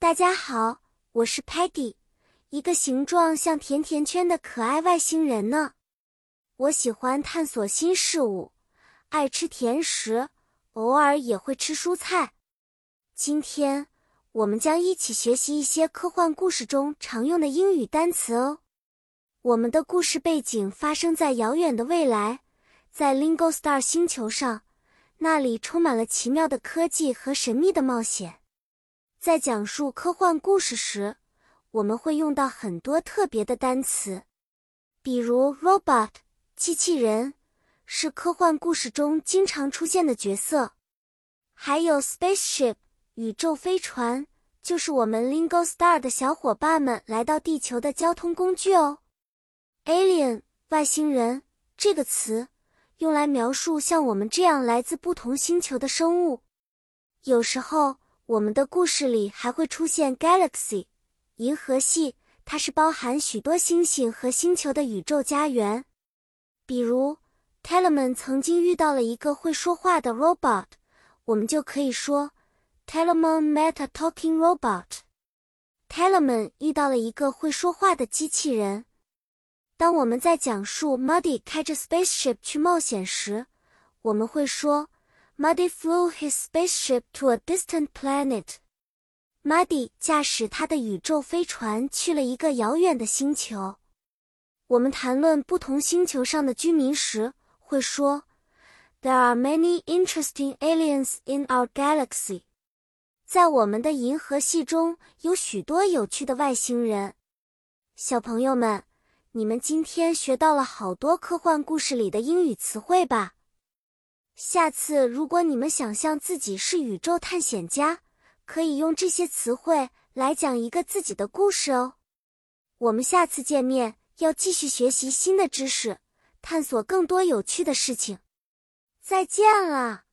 大家好，我是 Patty，一个形状像甜甜圈的可爱外星人呢。我喜欢探索新事物，爱吃甜食，偶尔也会吃蔬菜。今天我们将一起学习一些科幻故事中常用的英语单词哦。我们的故事背景发生在遥远的未来，在 Lingo Star 星球上。那里充满了奇妙的科技和神秘的冒险。在讲述科幻故事时，我们会用到很多特别的单词，比如 robot 机器人是科幻故事中经常出现的角色，还有 spaceship 宇宙飞船，就是我们 Lingo Star 的小伙伴们来到地球的交通工具哦。alien 外星人这个词。用来描述像我们这样来自不同星球的生物。有时候，我们的故事里还会出现 galaxy 银河系，它是包含许多星星和星球的宇宙家园。比如，Telemann 曾经遇到了一个会说话的 robot，我们就可以说 Telemann met a talking robot。Telemann 遇到了一个会说话的机器人。当我们在讲述 Muddy 开着 spaceship 去冒险时，我们会说 Muddy flew his spaceship to a distant planet。Muddy 驾驶他的宇宙飞船去了一个遥远的星球。我们谈论不同星球上的居民时，会说 There are many interesting aliens in our galaxy。在我们的银河系中有许多有趣的外星人。小朋友们。你们今天学到了好多科幻故事里的英语词汇吧？下次如果你们想象自己是宇宙探险家，可以用这些词汇来讲一个自己的故事哦。我们下次见面要继续学习新的知识，探索更多有趣的事情。再见了。